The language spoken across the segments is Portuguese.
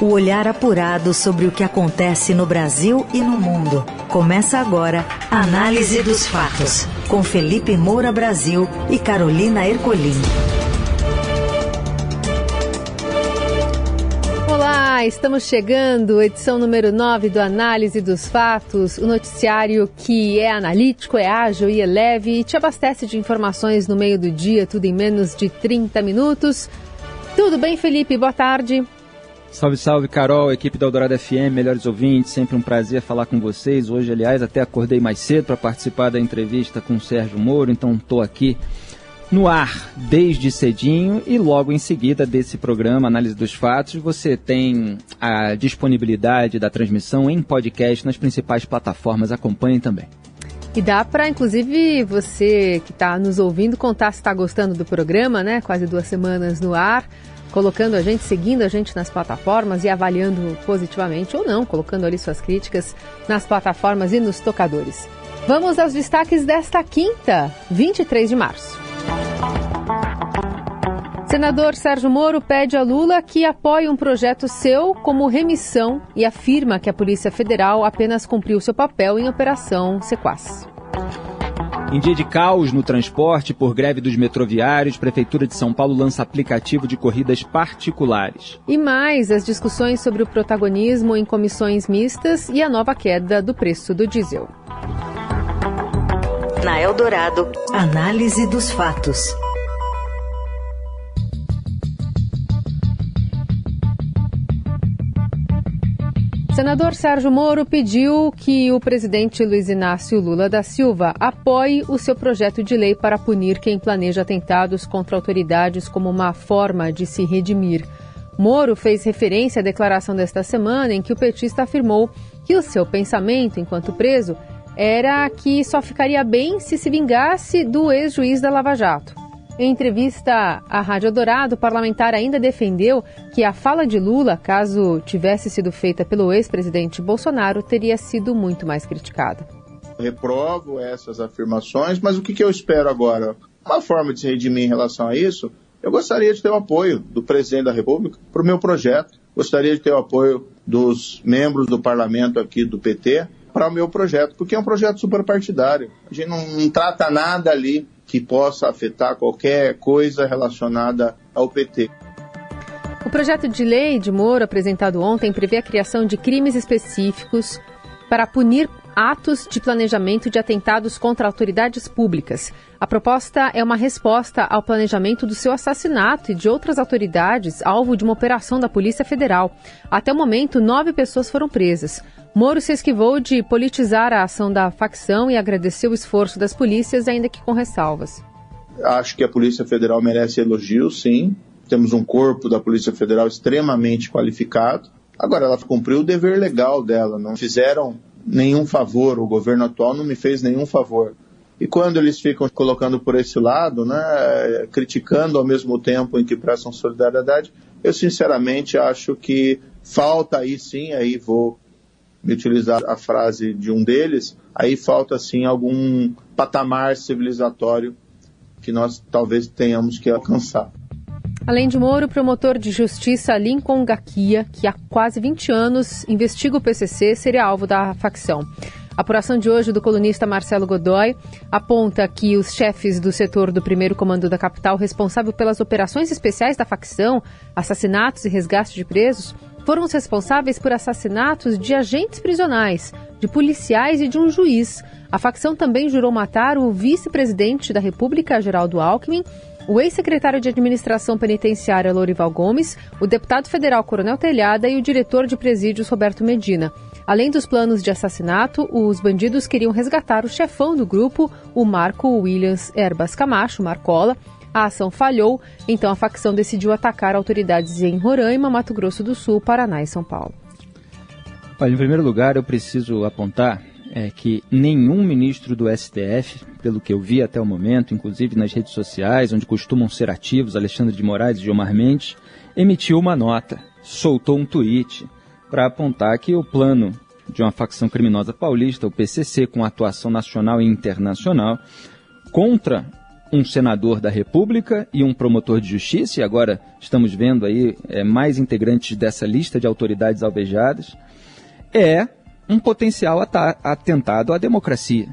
O olhar apurado sobre o que acontece no Brasil e no mundo. Começa agora a Análise dos Fatos, com Felipe Moura Brasil e Carolina Ercolim. Olá, estamos chegando, edição número 9 do Análise dos Fatos, o noticiário que é analítico, é ágil e é leve e te abastece de informações no meio do dia, tudo em menos de 30 minutos. Tudo bem, Felipe? Boa tarde. Salve, salve, Carol, equipe da Eldorado FM, melhores ouvintes, sempre um prazer falar com vocês. Hoje, aliás, até acordei mais cedo para participar da entrevista com o Sérgio Moro, então estou aqui no ar desde cedinho e logo em seguida desse programa Análise dos Fatos, você tem a disponibilidade da transmissão em podcast nas principais plataformas. Acompanhem também. E dá para, inclusive, você que está nos ouvindo contar se está gostando do programa, né? Quase duas semanas no ar, colocando a gente, seguindo a gente nas plataformas e avaliando positivamente ou não, colocando ali suas críticas nas plataformas e nos tocadores. Vamos aos destaques desta quinta, 23 de março. Senador Sérgio Moro pede a Lula que apoie um projeto seu como remissão e afirma que a Polícia Federal apenas cumpriu seu papel em Operação Sequaz. Em dia de caos no transporte por greve dos metroviários, Prefeitura de São Paulo lança aplicativo de corridas particulares. E mais as discussões sobre o protagonismo em comissões mistas e a nova queda do preço do diesel. Na Eldorado, análise dos fatos. Senador Sérgio Moro pediu que o presidente Luiz Inácio Lula da Silva apoie o seu projeto de lei para punir quem planeja atentados contra autoridades como uma forma de se redimir. Moro fez referência à declaração desta semana em que o petista afirmou que o seu pensamento, enquanto preso, era que só ficaria bem se se vingasse do ex-juiz da Lava Jato. Em entrevista à Rádio Dourado, o parlamentar ainda defendeu que a fala de Lula, caso tivesse sido feita pelo ex-presidente Bolsonaro, teria sido muito mais criticada. Reprovo essas afirmações, mas o que, eu espero agora? Uma forma de se redimir em relação a isso, eu gostaria de ter o apoio do presidente da República para o meu projeto. Gostaria de ter o apoio dos membros do parlamento aqui do PT para o meu projeto, porque é um projeto superpartidário. A gente não, não trata nada ali que possa afetar qualquer coisa relacionada ao PT. O projeto de lei de Moro apresentado ontem prevê a criação de crimes específicos para punir atos de planejamento de atentados contra autoridades públicas. A proposta é uma resposta ao planejamento do seu assassinato e de outras autoridades alvo de uma operação da Polícia Federal. Até o momento, nove pessoas foram presas. Moro se esquivou de politizar a ação da facção e agradeceu o esforço das polícias, ainda que com ressalvas. Acho que a Polícia Federal merece elogios, sim. Temos um corpo da Polícia Federal extremamente qualificado. Agora, ela cumpriu o dever legal dela. Não fizeram nenhum favor, o governo atual não me fez nenhum favor. E quando eles ficam colocando por esse lado, né, criticando ao mesmo tempo em que prestam solidariedade, eu sinceramente acho que falta aí sim, aí vou me utilizar a frase de um deles, aí falta sim algum patamar civilizatório que nós talvez tenhamos que alcançar. Além de Moro, o promotor de justiça Lincoln Gaquia, que há quase 20 anos investiga o PCC, seria alvo da facção. A apuração de hoje do colunista Marcelo Godoy aponta que os chefes do setor do primeiro comando da capital, responsável pelas operações especiais da facção, assassinatos e resgate de presos, foram os responsáveis por assassinatos de agentes prisionais, de policiais e de um juiz. A facção também jurou matar o vice-presidente da República, Geraldo Alckmin, o ex-secretário de Administração Penitenciária Lorival Gomes, o deputado federal Coronel Telhada e o diretor de presídios Roberto Medina. Além dos planos de assassinato, os bandidos queriam resgatar o chefão do grupo, o Marco Williams Erbas Camacho, Marcola. A ação falhou, então a facção decidiu atacar autoridades em Roraima, Mato Grosso do Sul, Paraná e São Paulo. Olha, em primeiro lugar, eu preciso apontar é que nenhum ministro do STF, pelo que eu vi até o momento, inclusive nas redes sociais, onde costumam ser ativos Alexandre de Moraes e Gilmar Mendes, emitiu uma nota, soltou um tweet para apontar que o plano de uma facção criminosa paulista, o PCC, com atuação nacional e internacional, contra um senador da República e um promotor de justiça, e agora estamos vendo aí é, mais integrantes dessa lista de autoridades alvejadas, é um potencial atentado à democracia.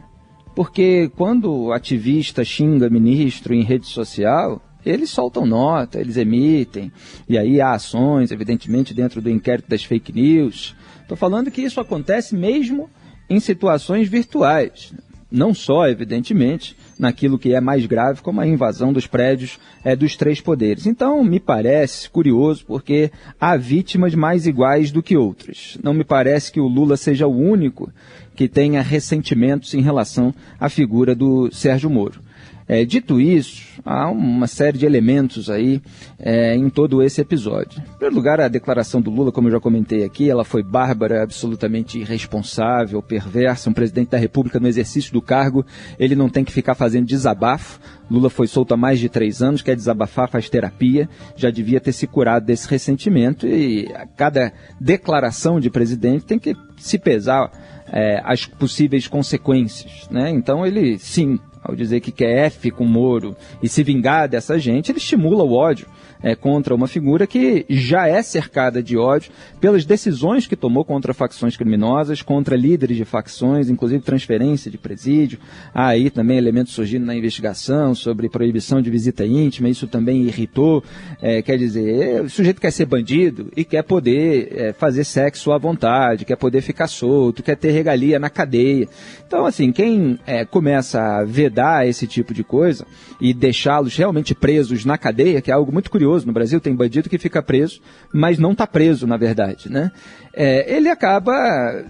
Porque quando ativista xinga ministro em rede social, eles soltam nota, eles emitem, e aí há ações, evidentemente, dentro do inquérito das fake news. Estou falando que isso acontece mesmo em situações virtuais. Não só, evidentemente, naquilo que é mais grave, como a invasão dos prédios é, dos três poderes. Então, me parece curioso, porque há vítimas mais iguais do que outras. Não me parece que o Lula seja o único que tenha ressentimentos em relação à figura do Sérgio Moro. É, dito isso, há uma série de elementos aí é, em todo esse episódio. Em primeiro lugar, a declaração do Lula, como eu já comentei aqui, ela foi bárbara, absolutamente irresponsável, perversa. Um presidente da República no exercício do cargo, ele não tem que ficar fazendo desabafo. Lula foi solto há mais de três anos, quer desabafar, faz terapia, já devia ter se curado desse ressentimento e a cada declaração de presidente tem que se pesar é, as possíveis consequências. Né? Então ele, sim, ao dizer que quer F com Moro e se vingar dessa gente, ele estimula o ódio é, contra uma figura que já é cercada de ódio pelas decisões que tomou contra facções criminosas, contra líderes de facções, inclusive transferência de presídio. Há aí também elementos surgindo na investigação sobre proibição de visita íntima, isso também irritou. É, quer dizer, o sujeito quer ser bandido e quer poder é, fazer sexo à vontade, quer poder ficar solto, quer ter regalia na cadeia. Então, assim, quem é, começa a vedar esse tipo de coisa e deixá-los realmente presos na cadeia, que é algo muito curioso, no Brasil tem bandido que fica preso, mas não está preso, na verdade, né? É, ele acaba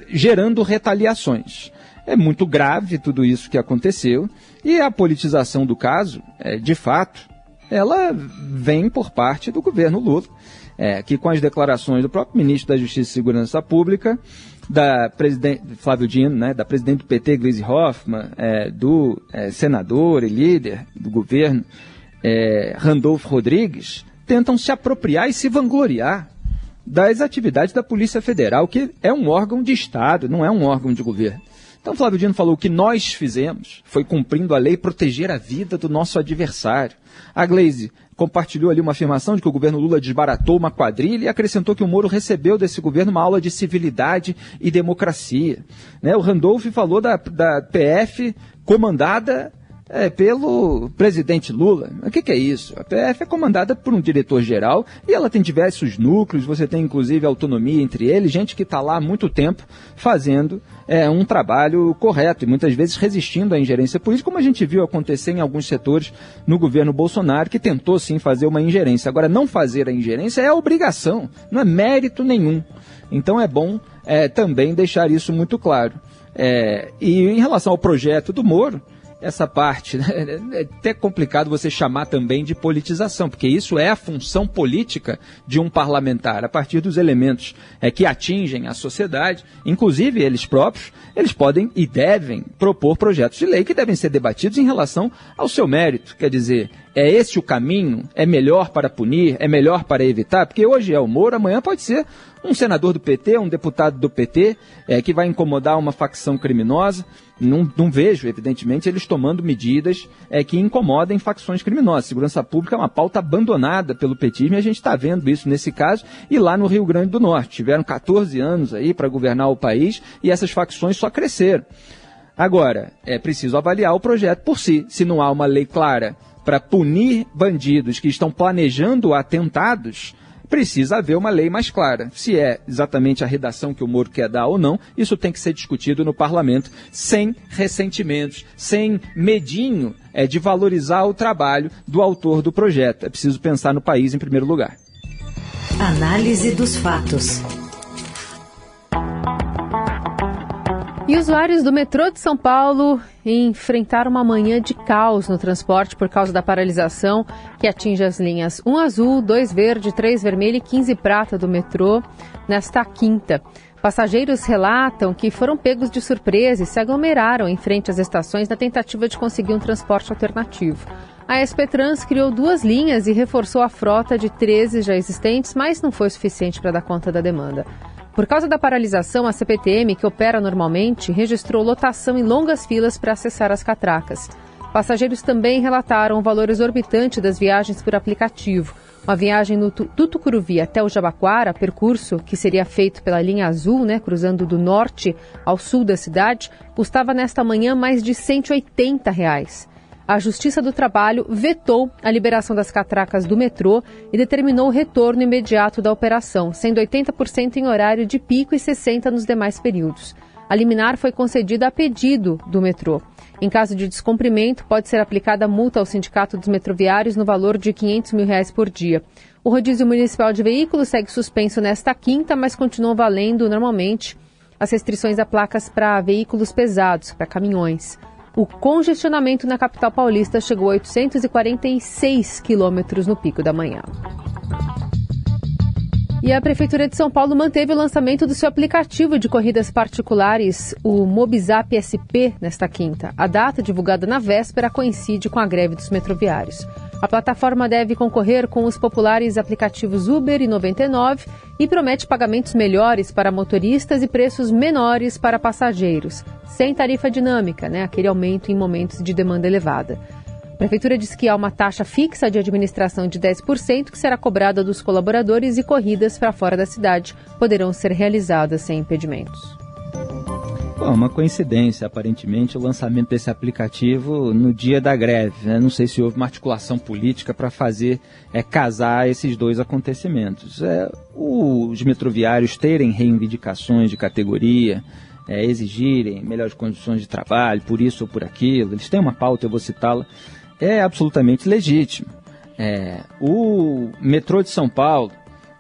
gerando retaliações. É muito grave tudo isso que aconteceu e a politização do caso, é, de fato, ela vem por parte do governo Lula, é, que com as declarações do próprio ministro da Justiça e Segurança Pública, da presidente Flávio Dino, né, da presidente do PT, Gleisi Hoffmann, é, do é, senador e líder do governo, é, Randolfo Rodrigues, tentam se apropriar e se vangloriar das atividades da Polícia Federal, que é um órgão de Estado, não é um órgão de governo. Então, Flávio Dino falou: o que nós fizemos foi cumprindo a lei proteger a vida do nosso adversário. A Glaze compartilhou ali uma afirmação de que o governo Lula desbaratou uma quadrilha e acrescentou que o Moro recebeu desse governo uma aula de civilidade e democracia. Né? O Randolph falou da, da PF comandada é, pelo presidente Lula. O que, que, é isso? A PF é comandada por um diretor-geral e ela tem diversos núcleos, você tem inclusive autonomia entre eles, gente que está lá há muito tempo fazendo é, um trabalho correto e muitas vezes resistindo à ingerência política, como a gente viu acontecer em alguns setores no governo Bolsonaro, que tentou sim fazer uma ingerência. Agora, não fazer a ingerência é obrigação, não é mérito nenhum. Então é bom é, também deixar isso muito claro. É, e em relação ao projeto do Moro, essa parte. Né? É até complicado você chamar também de politização, porque isso é a função política de um parlamentar, a partir dos elementos é, que atingem a sociedade, inclusive eles próprios, eles podem e devem propor projetos de lei que devem ser debatidos em relação ao seu mérito. Quer dizer, é esse o caminho? É melhor para punir? É melhor para evitar? Porque hoje é o Moro, amanhã pode ser um senador do PT, um deputado do PT, é, que vai incomodar uma facção criminosa. Não, não vejo, evidentemente, eles tomando medidas é, que incomodem facções criminosas. Segurança pública é uma pauta abandonada pelo petismo e a gente está vendo isso nesse caso e lá no Rio Grande do Norte. Tiveram 14 anos aí para governar o país e essas facções só cresceram. Agora, é preciso avaliar o projeto por si. Se não há uma lei clara para punir bandidos que estão planejando atentados, precisa haver uma lei mais clara. Se é exatamente a redação que o Moro quer dar ou não, isso tem que ser discutido no parlamento, sem ressentimentos, sem medinho é, de valorizar o trabalho do autor do projeto. É preciso pensar no país em primeiro lugar. Análise dos fatos. E usuários do metrô de São Paulo enfrentaram uma manhã de caos no transporte por causa da paralisação que atinge as linhas 1 azul, 2 verde, 3 vermelho e 15 prata do metrô nesta quinta. Passageiros relatam que foram pegos de surpresa e se aglomeraram em frente às estações na tentativa de conseguir um transporte alternativo. A SP Trans criou duas linhas e reforçou a frota de 13 já existentes, mas não foi suficiente para dar conta da demanda. Por causa da paralisação, a CPTM, que opera normalmente, registrou lotação em longas filas para acessar as catracas. Passageiros também relataram o valor exorbitante das viagens por aplicativo. Uma viagem no, do Tucuruvi até o Jabaquara, percurso que seria feito pela linha azul, né, cruzando do norte ao sul da cidade, custava nesta manhã mais de 180 reais. A Justiça do Trabalho vetou a liberação das catracas do metrô e determinou o retorno imediato da operação, sendo 80% em horário de pico e 60% nos demais períodos. A liminar foi concedida a pedido do metrô. Em caso de descumprimento, pode ser aplicada multa ao Sindicato dos Metroviários no valor de 500 mil reais por dia. O rodízio municipal de veículos segue suspenso nesta quinta, mas continuam valendo normalmente as restrições a placas para veículos pesados, para caminhões. O congestionamento na capital paulista chegou a 846 quilômetros no pico da manhã. E a Prefeitura de São Paulo manteve o lançamento do seu aplicativo de corridas particulares, o Mobizap SP, nesta quinta. A data, divulgada na véspera, coincide com a greve dos metroviários. A plataforma deve concorrer com os populares aplicativos Uber e 99 e promete pagamentos melhores para motoristas e preços menores para passageiros, sem tarifa dinâmica, né, aquele aumento em momentos de demanda elevada. A Prefeitura diz que há uma taxa fixa de administração de 10% que será cobrada dos colaboradores e corridas para fora da cidade poderão ser realizadas sem impedimentos. Bom, uma coincidência, aparentemente, o lançamento desse aplicativo no dia da greve. Né? Não sei se houve uma articulação política para fazer é, casar esses dois acontecimentos. É, os metroviários terem reivindicações de categoria, é, exigirem melhores condições de trabalho, por isso ou por aquilo, eles têm uma pauta, eu vou citá-la, é absolutamente legítimo. É, o metrô de São Paulo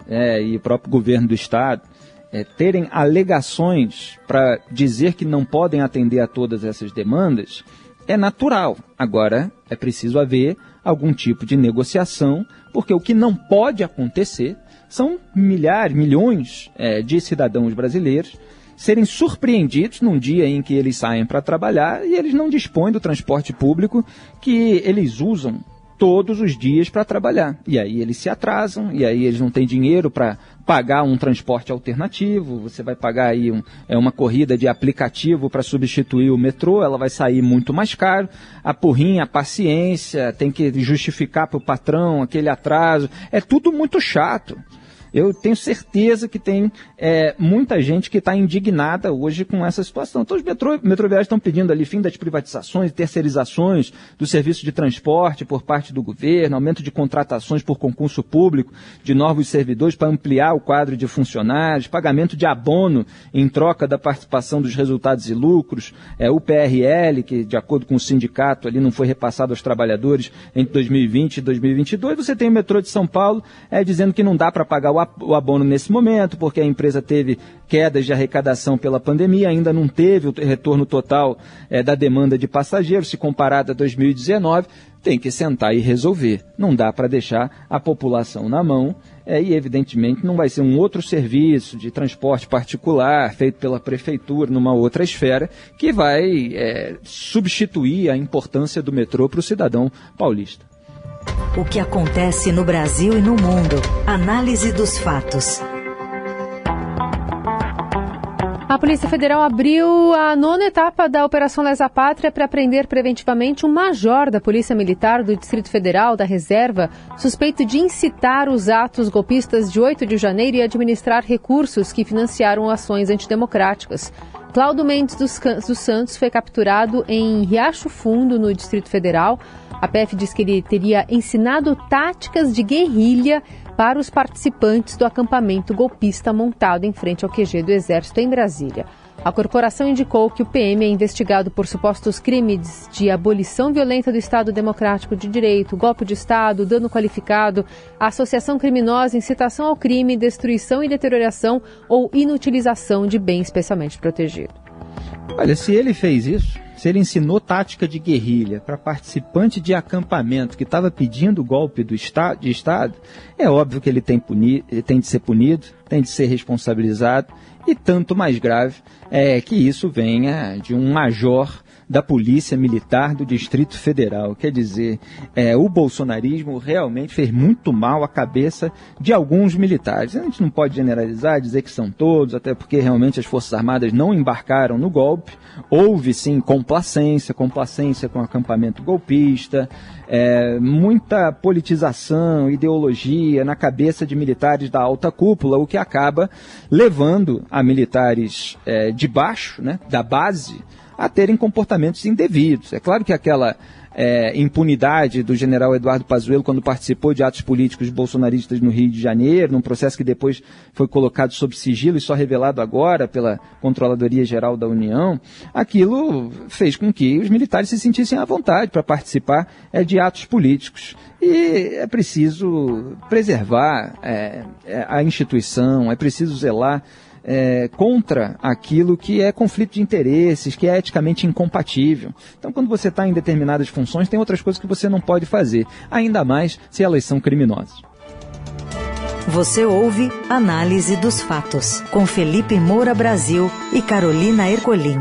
é, e o próprio governo do estado é, terem alegações para dizer que não podem atender a todas essas demandas é natural. Agora, é preciso haver algum tipo de negociação, porque o que não pode acontecer são milhares, milhões é, de cidadãos brasileiros serem surpreendidos num dia em que eles saem para trabalhar e eles não dispõem do transporte público que eles usam todos os dias para trabalhar. E aí eles se atrasam, e aí eles não têm dinheiro para pagar um transporte alternativo, você vai pagar aí um, é uma corrida de aplicativo para substituir o metrô, ela vai sair muito mais caro, a porrinha, a paciência, tem que justificar para o patrão aquele atraso, é tudo muito chato. Eu tenho certeza que tem é, muita gente que está indignada hoje com essa situação. Então, os metrô, metroviários estão pedindo ali fim das privatizações terceirizações do serviço de transporte por parte do governo, aumento de contratações por concurso público de novos servidores para ampliar o quadro de funcionários, pagamento de abono em troca da participação dos resultados e lucros, é, o PRL, que de acordo com o sindicato ali não foi repassado aos trabalhadores entre 2020 e 2022. Você tem o metrô de São Paulo é, dizendo que não dá para pagar o o abono nesse momento, porque a empresa teve quedas de arrecadação pela pandemia, ainda não teve o retorno total é, da demanda de passageiros, se comparado a 2019, tem que sentar e resolver. Não dá para deixar a população na mão é, e, evidentemente, não vai ser um outro serviço de transporte particular feito pela prefeitura numa outra esfera que vai é, substituir a importância do metrô para o cidadão paulista. O que acontece no Brasil e no mundo. Análise dos fatos. A Polícia Federal abriu a nona etapa da Operação Lesa Pátria para prender preventivamente um major da Polícia Militar do Distrito Federal da Reserva, suspeito de incitar os atos golpistas de 8 de janeiro e administrar recursos que financiaram ações antidemocráticas. Cláudio Mendes dos, Santos foi capturado em Riacho Fundo, no Distrito Federal. A PF diz que ele teria ensinado táticas de guerrilha para os participantes do acampamento golpista montado em frente ao QG do Exército em Brasília. A corporação indicou que o PM é investigado por supostos crimes de abolição violenta do Estado Democrático de Direito, golpe de Estado, dano qualificado, associação criminosa, incitação ao crime, destruição e deterioração ou inutilização de bem especialmente protegido. Olha, se ele fez isso, se ele ensinou tática de guerrilha para participante de acampamento que estava pedindo golpe do estado, de Estado, é óbvio que ele tem, puni, tem de ser punido, tem de ser responsabilizado, e tanto mais grave é que isso venha de um major da Polícia Militar do Distrito Federal. Quer dizer, é, o bolsonarismo realmente fez muito mal à cabeça de alguns militares. A gente não pode generalizar, dizer que são todos, até porque realmente as Forças Armadas não embarcaram no golpe. Houve sim complacência, complacência com o acampamento golpista, é, muita politização, ideologia na cabeça de militares da alta cúpula, o que acaba levando a militares é, de baixo, né, da base, a terem comportamentos indevidos. É claro que aquela é, impunidade do general Eduardo Pazuello quando participou de atos políticos bolsonaristas no Rio de Janeiro, num processo que depois foi colocado sob sigilo e só revelado agora pela Controladoria Geral da União, aquilo fez com que os militares se sentissem à vontade para participar é, de atos políticos. E é preciso preservar é, é a instituição, é preciso zelar é, contra aquilo que é conflito de interesses, que é eticamente incompatível. Então, quando você está em determinadas funções, tem outras coisas que você não pode fazer, ainda mais se elas são criminosas. Você ouve Análise dos Fatos, com Felipe Moura Brasil e Carolina Ercolim.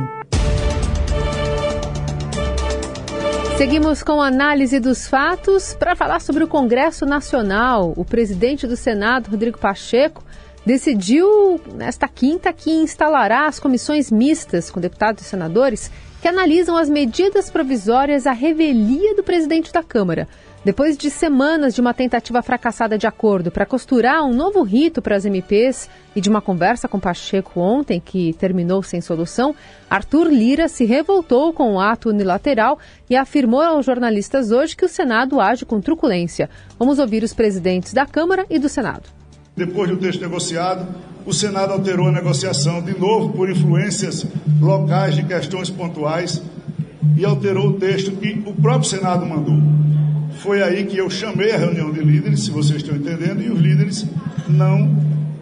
Seguimos com a análise dos fatos para falar sobre o Congresso Nacional. O presidente do Senado, Rodrigo Pacheco, decidiu nesta quinta que instalará as comissões mistas com deputados e senadores que analisam as medidas provisórias à revelia do presidente da Câmara. Depois de semanas de uma tentativa fracassada de acordo para costurar um novo rito para as MPs e de uma conversa com Pacheco ontem, que terminou sem solução, Arthur Lira se revoltou com o ato unilateral e afirmou aos jornalistas hoje que o Senado age com truculência. Vamos ouvir os presidentes da Câmara e do Senado. Depois do texto negociado, o Senado alterou a negociação de novo por influências locais de questões pontuais e alterou o texto que o próprio Senado mandou. Foi aí que eu chamei a reunião de líderes, se vocês estão entendendo, e os líderes não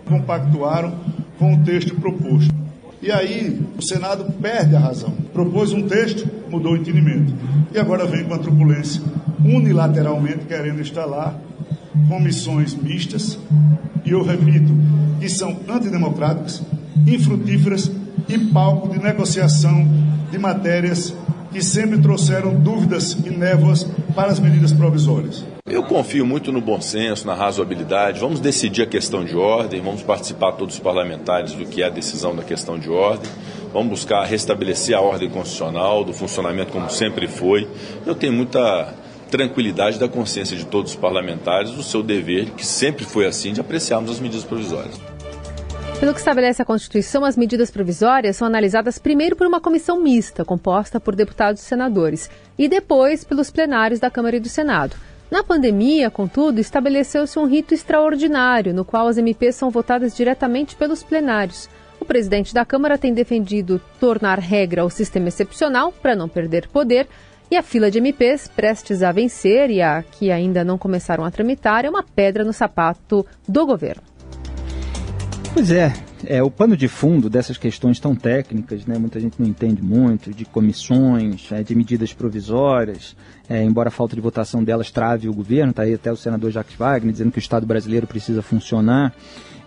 compactuaram com o texto proposto. E aí o Senado perde a razão. Propôs um texto, mudou o entendimento. E agora vem com a truculência, unilateralmente querendo instalar comissões mistas, e eu repito, que são antidemocráticas, infrutíferas e palco de negociação de matérias que sempre trouxeram dúvidas e névoas para as medidas provisórias. Eu confio muito no bom senso, na razoabilidade. Vamos decidir a questão de ordem, vamos participar todos os parlamentares do que é a decisão da questão de ordem. Vamos buscar restabelecer a ordem constitucional, do funcionamento como sempre foi. Eu tenho muita tranquilidade da consciência de todos os parlamentares do seu dever, que sempre foi assim, de apreciarmos as medidas provisórias. Pelo que estabelece a Constituição, as medidas provisórias são analisadas primeiro por uma comissão mista, composta por deputados e senadores, e depois pelos plenários da Câmara e do Senado. Na pandemia, contudo, estabeleceu-se um rito extraordinário, no qual as MPs são votadas diretamente pelos plenários. O presidente da Câmara tem defendido tornar regra o sistema excepcional para não perder poder, e a fila de MPs prestes a vencer e a que ainda não começaram a tramitar é uma pedra no sapato do governo. Pois é, é o pano de fundo dessas questões tão técnicas, né? Muita gente não entende muito de comissões, é, de medidas provisórias, é, embora a falta de votação delas trave o governo, está aí até o senador Jacques Wagner dizendo que o Estado brasileiro precisa funcionar.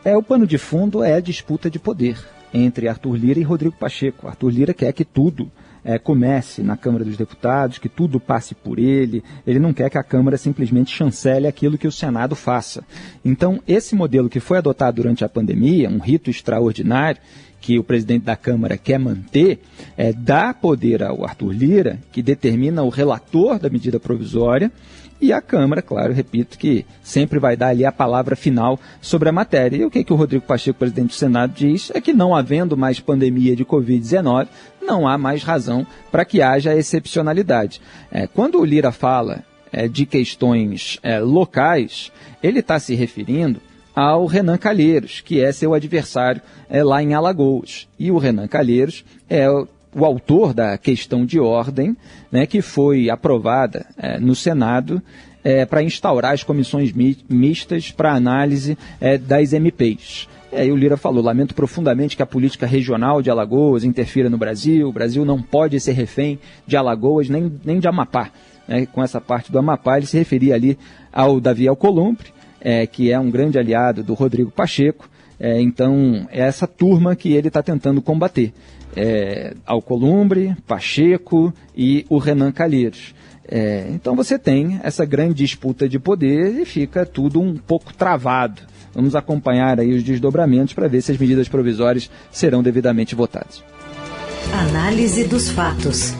É o pano de fundo é a disputa de poder entre Arthur Lira e Rodrigo Pacheco. Arthur Lira quer que tudo é, comece na Câmara dos Deputados, que tudo passe por ele. Ele não quer que a Câmara simplesmente chancele aquilo que o Senado faça. Então, esse modelo que foi adotado durante a pandemia, um rito extraordinário, que o presidente da Câmara quer manter, é, dá poder ao Arthur Lira, que determina o relator da medida provisória, e a Câmara, claro, repito, que sempre vai dar ali a palavra final sobre a matéria. E o que, que o Rodrigo Pacheco, presidente do Senado, diz é que não havendo mais pandemia de Covid-19, não há mais razão para que haja excepcionalidade. É, quando o Lira fala é, de questões é, locais, ele está se referindo ao Renan Calheiros, que é seu adversário é, lá em Alagoas. E o Renan Calheiros é o autor da questão de ordem, né, que foi aprovada é, no Senado é, para instaurar as comissões mi mistas para análise é, das MPs. E aí o Lira falou, lamento profundamente que a política regional de Alagoas interfira no Brasil, o Brasil não pode ser refém de Alagoas nem, nem de Amapá. Né, com essa parte do Amapá, ele se referia ali ao Davi Alcolumbre, é, que é um grande aliado do Rodrigo Pacheco, É, então, é essa turma que ele está tentando combater. É, Alcolumbre, Pacheco e o Renan Calheiros. É, então você tem essa grande disputa de poder e fica tudo um pouco travado. Vamos acompanhar aí os desdobramentos para ver se as medidas provisórias serão devidamente votadas. Análise dos fatos.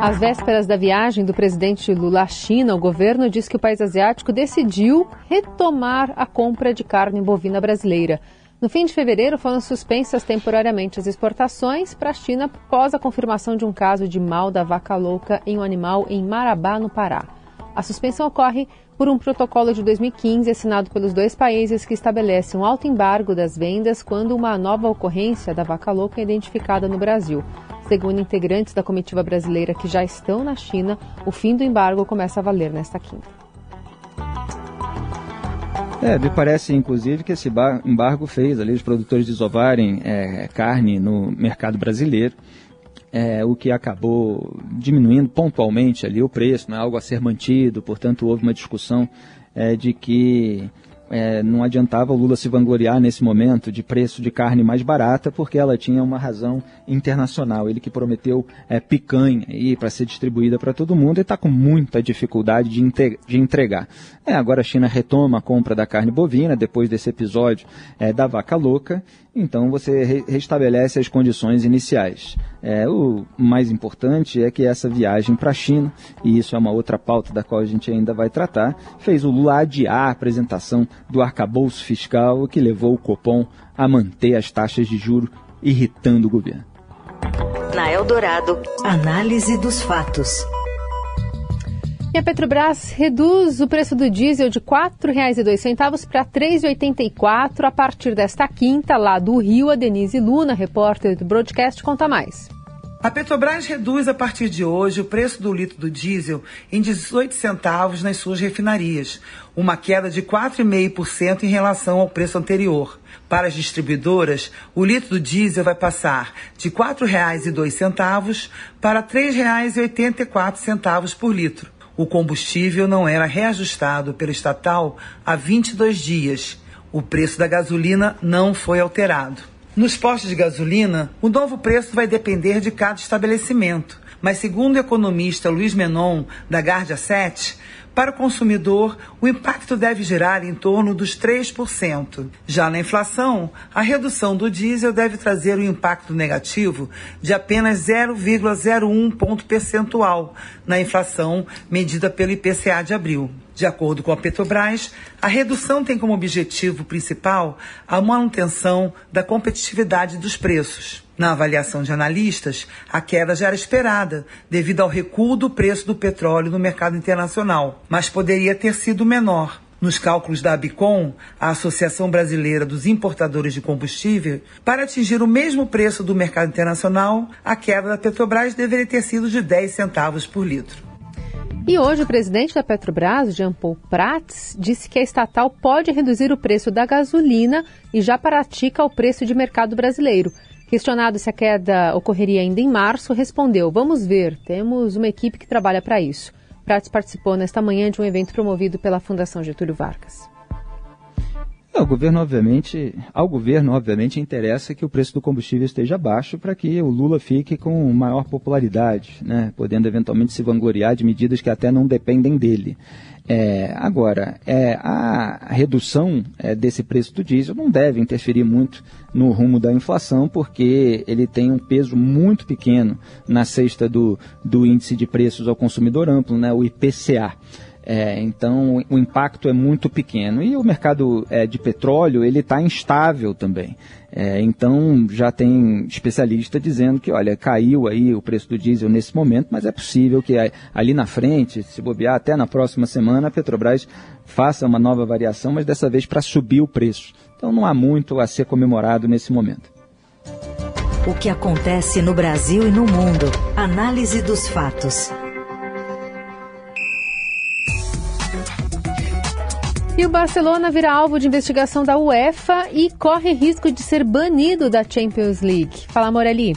Às vésperas da viagem do presidente Lula à China, o governo diz que o país asiático decidiu retomar a compra de carne bovina brasileira. No fim de fevereiro, foram suspensas temporariamente as exportações para a China após a confirmação de um caso de mal da vaca louca em um animal em Marabá, no Pará. A suspensão ocorre por um protocolo de 2015 assinado pelos dois países que estabelece um alto embargo das vendas quando uma nova ocorrência da vaca louca é identificada no Brasil. Segundo integrantes da comitiva brasileira que já estão na China, o fim do embargo começa a valer nesta quinta. É, me parece, inclusive, que esse embargo fez ali os produtores desovarem é, carne no mercado brasileiro, é, o que acabou diminuindo pontualmente ali o preço, não é algo a ser mantido, portanto houve uma discussão é, de que é, não adiantava o Lula se vangloriar nesse momento de preço de carne mais barata, porque ela tinha uma razão internacional. Ele que prometeu é, picanha para ser distribuída para todo mundo e está com muita dificuldade de, de entregar. É, agora a China retoma a compra da carne bovina depois desse episódio é, da vaca louca então você re restabelece as condições iniciais. É, o mais importante é que essa viagem para a China, e isso é uma outra pauta da qual a gente ainda vai tratar, fez o Lula adiar a apresentação do arcabouço fiscal, que levou o Copom a manter as taxas de juro, irritando o governo. Na Eldorado, análise dos fatos. E a Petrobras reduz o preço do diesel de R$ 4,02 para R$ 3,84 a partir desta quinta, lá do Rio. A Denise Luna, repórter do Broadcast, conta mais. A Petrobras reduz a partir de hoje o preço do litro do diesel em 18 centavos nas suas refinarias, uma queda de 4,5% em relação ao preço anterior. Para as distribuidoras, o litro do diesel vai passar de R$ 4,02 para R$ 3,84 por litro o combustível não era reajustado pelo estatal há 22 dias. O preço da gasolina não foi alterado. Nos postos de gasolina, o novo preço vai depender de cada estabelecimento. Mas, segundo o economista Luiz Menon, da Guardia 7, para o consumidor, o impacto deve girar em torno dos 3%. Já na inflação, a redução do diesel deve trazer um impacto negativo de apenas 0,01 ponto percentual na inflação medida pelo IPCA de abril. De acordo com a Petrobras, a redução tem como objetivo principal a manutenção da competitividade dos preços. Na avaliação de analistas, a queda já era esperada, devido ao recuo do preço do petróleo no mercado internacional, mas poderia ter sido menor. Nos cálculos da Abicom, a Associação Brasileira dos Importadores de Combustível, para atingir o mesmo preço do mercado internacional, a queda da Petrobras deveria ter sido de 10 centavos por litro. E hoje o presidente da Petrobras, Jean Paul Prats, disse que a estatal pode reduzir o preço da gasolina e já pratica o preço de mercado brasileiro. Questionado se a queda ocorreria ainda em março, respondeu: Vamos ver, temos uma equipe que trabalha para isso. Prats participou nesta manhã de um evento promovido pela Fundação Getúlio Vargas. É, o governo, obviamente, ao governo, obviamente, interessa que o preço do combustível esteja baixo para que o Lula fique com maior popularidade, né, podendo eventualmente se vangloriar de medidas que até não dependem dele. É, agora, é, a redução é, desse preço do diesel não deve interferir muito no rumo da inflação, porque ele tem um peso muito pequeno na cesta do, do índice de preços ao consumidor amplo, né, o IPCA. É, então o impacto é muito pequeno e o mercado é, de petróleo ele está instável também. É, então já tem especialista dizendo que olha caiu aí o preço do diesel nesse momento, mas é possível que ali na frente, se bobear até na próxima semana, a Petrobras faça uma nova variação, mas dessa vez para subir o preço. Então não há muito a ser comemorado nesse momento. O que acontece no Brasil e no mundo? Análise dos fatos. E o Barcelona vira alvo de investigação da UEFA e corre risco de ser banido da Champions League. Fala, Morelli.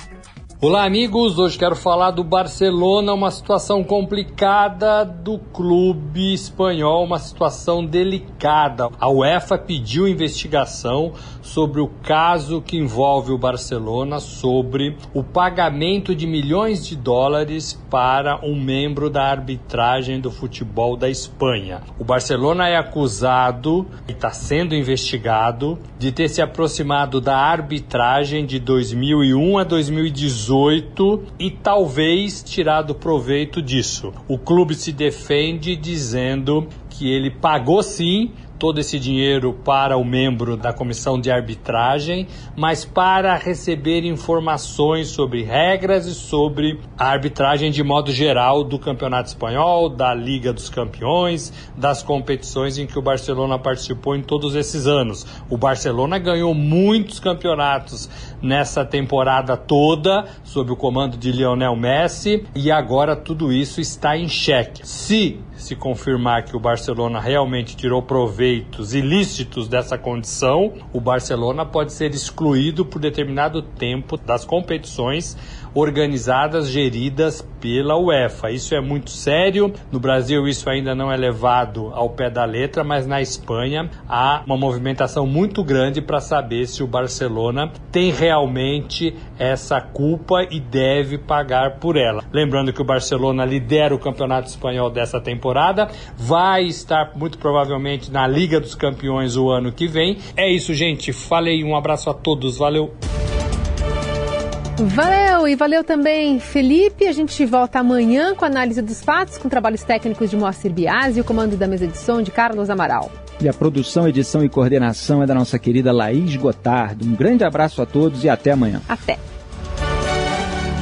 Olá, amigos. Hoje quero falar do Barcelona, uma situação complicada do clube espanhol, uma situação delicada. A UEFA pediu investigação sobre o caso que envolve o Barcelona sobre o pagamento de milhões de dólares para um membro da arbitragem do futebol da Espanha. O Barcelona é acusado e está sendo investigado de ter se aproximado da arbitragem de 2001 a 2018 e talvez tirado proveito disso. O clube se defende dizendo que ele pagou sim todo esse dinheiro para o membro da comissão de arbitragem, mas para receber informações sobre regras e sobre a arbitragem de modo geral do Campeonato Espanhol, da Liga dos Campeões, das competições em que o Barcelona participou em todos esses anos. O Barcelona ganhou muitos campeonatos nessa temporada toda sob o comando de Lionel Messi e agora tudo isso está em xeque. Se se confirmar que o Barcelona realmente tirou proveitos ilícitos dessa condição, o Barcelona pode ser excluído por determinado tempo das competições organizadas, geridas pela UEFA. Isso é muito sério. No Brasil, isso ainda não é levado ao pé da letra, mas na Espanha há uma movimentação muito grande para saber se o Barcelona tem realmente essa culpa e deve pagar por ela. Lembrando que o Barcelona lidera o campeonato espanhol dessa temporada, vai estar muito provavelmente na Liga dos Campeões o ano que vem. É isso, gente. Falei, um abraço a todos. Valeu. Valeu, e valeu também, Felipe. A gente volta amanhã com a análise dos fatos, com trabalhos técnicos de Moacir Biasi e o comando da mesa de som de Carlos Amaral. E a produção, edição e coordenação é da nossa querida Laís Gotardo. Um grande abraço a todos e até amanhã. Até.